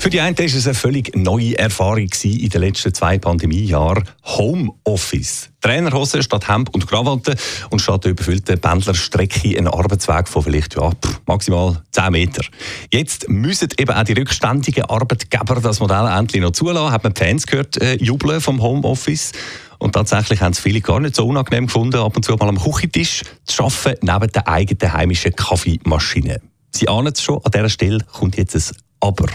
für die einen war es eine völlig neue Erfahrung in den letzten zwei Pandemiejahren. Homeoffice. Trainerhose statt Hemd und Krawatte und statt der überfüllten Pendlerstrecke ein Arbeitsweg von vielleicht ja, maximal 10 Meter. Jetzt müssen eben auch die rückständigen Arbeitgeber das Modell endlich noch zulassen. Hat man die Fans gehört, äh, jubeln vom Homeoffice. Und tatsächlich haben es viele gar nicht so unangenehm gefunden, ab und zu mal am Küchentisch zu arbeiten, neben der eigenen heimischen Kaffeemaschine. Sie ahnen es schon, an dieser Stelle kommt jetzt ein aber.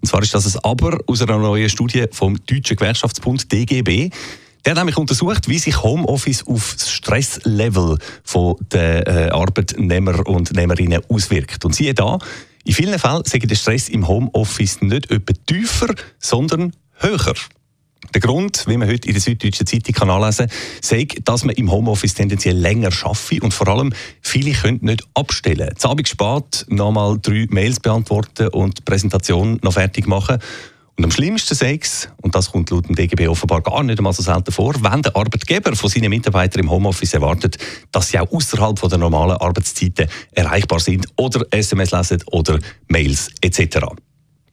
Und zwar ist das ein Aber aus einer neuen Studie vom Deutschen Gewerkschaftsbund DGB. Der hat nämlich untersucht, wie sich Homeoffice auf das Stresslevel der äh, Arbeitnehmer und Nehmerinnen auswirkt. Und siehe da, in vielen Fällen sei der Stress im Homeoffice nicht etwa tiefer, sondern höher. Der Grund, wie man heute in der Süddeutschen Zeitung kann nachlesen kann, dass man im Homeoffice tendenziell länger schaffe und vor allem viele können nicht abstellen. Zu Abend spät nochmal drei Mails beantworten und die Präsentation noch fertig machen. Und am schlimmsten Sex, und das kommt laut dem DGB offenbar gar nicht einmal so selten vor, wenn der Arbeitgeber von seinen Mitarbeitern im Homeoffice erwartet, dass sie auch außerhalb der normalen Arbeitszeiten erreichbar sind oder SMS lesen oder Mails etc.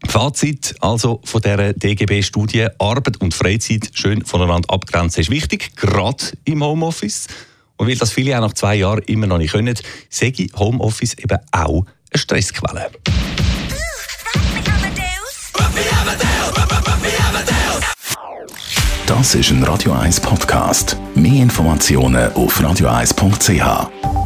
Fazit also von dieser DGB-Studie: Arbeit und Freizeit schön voneinander abgrenzen ist wichtig, gerade im Homeoffice. Und weil das viele auch nach zwei Jahren immer noch nicht können, sage Homeoffice eben auch eine Stressquelle. Das ist ein Radio 1 Podcast. Mehr Informationen auf radio1.ch.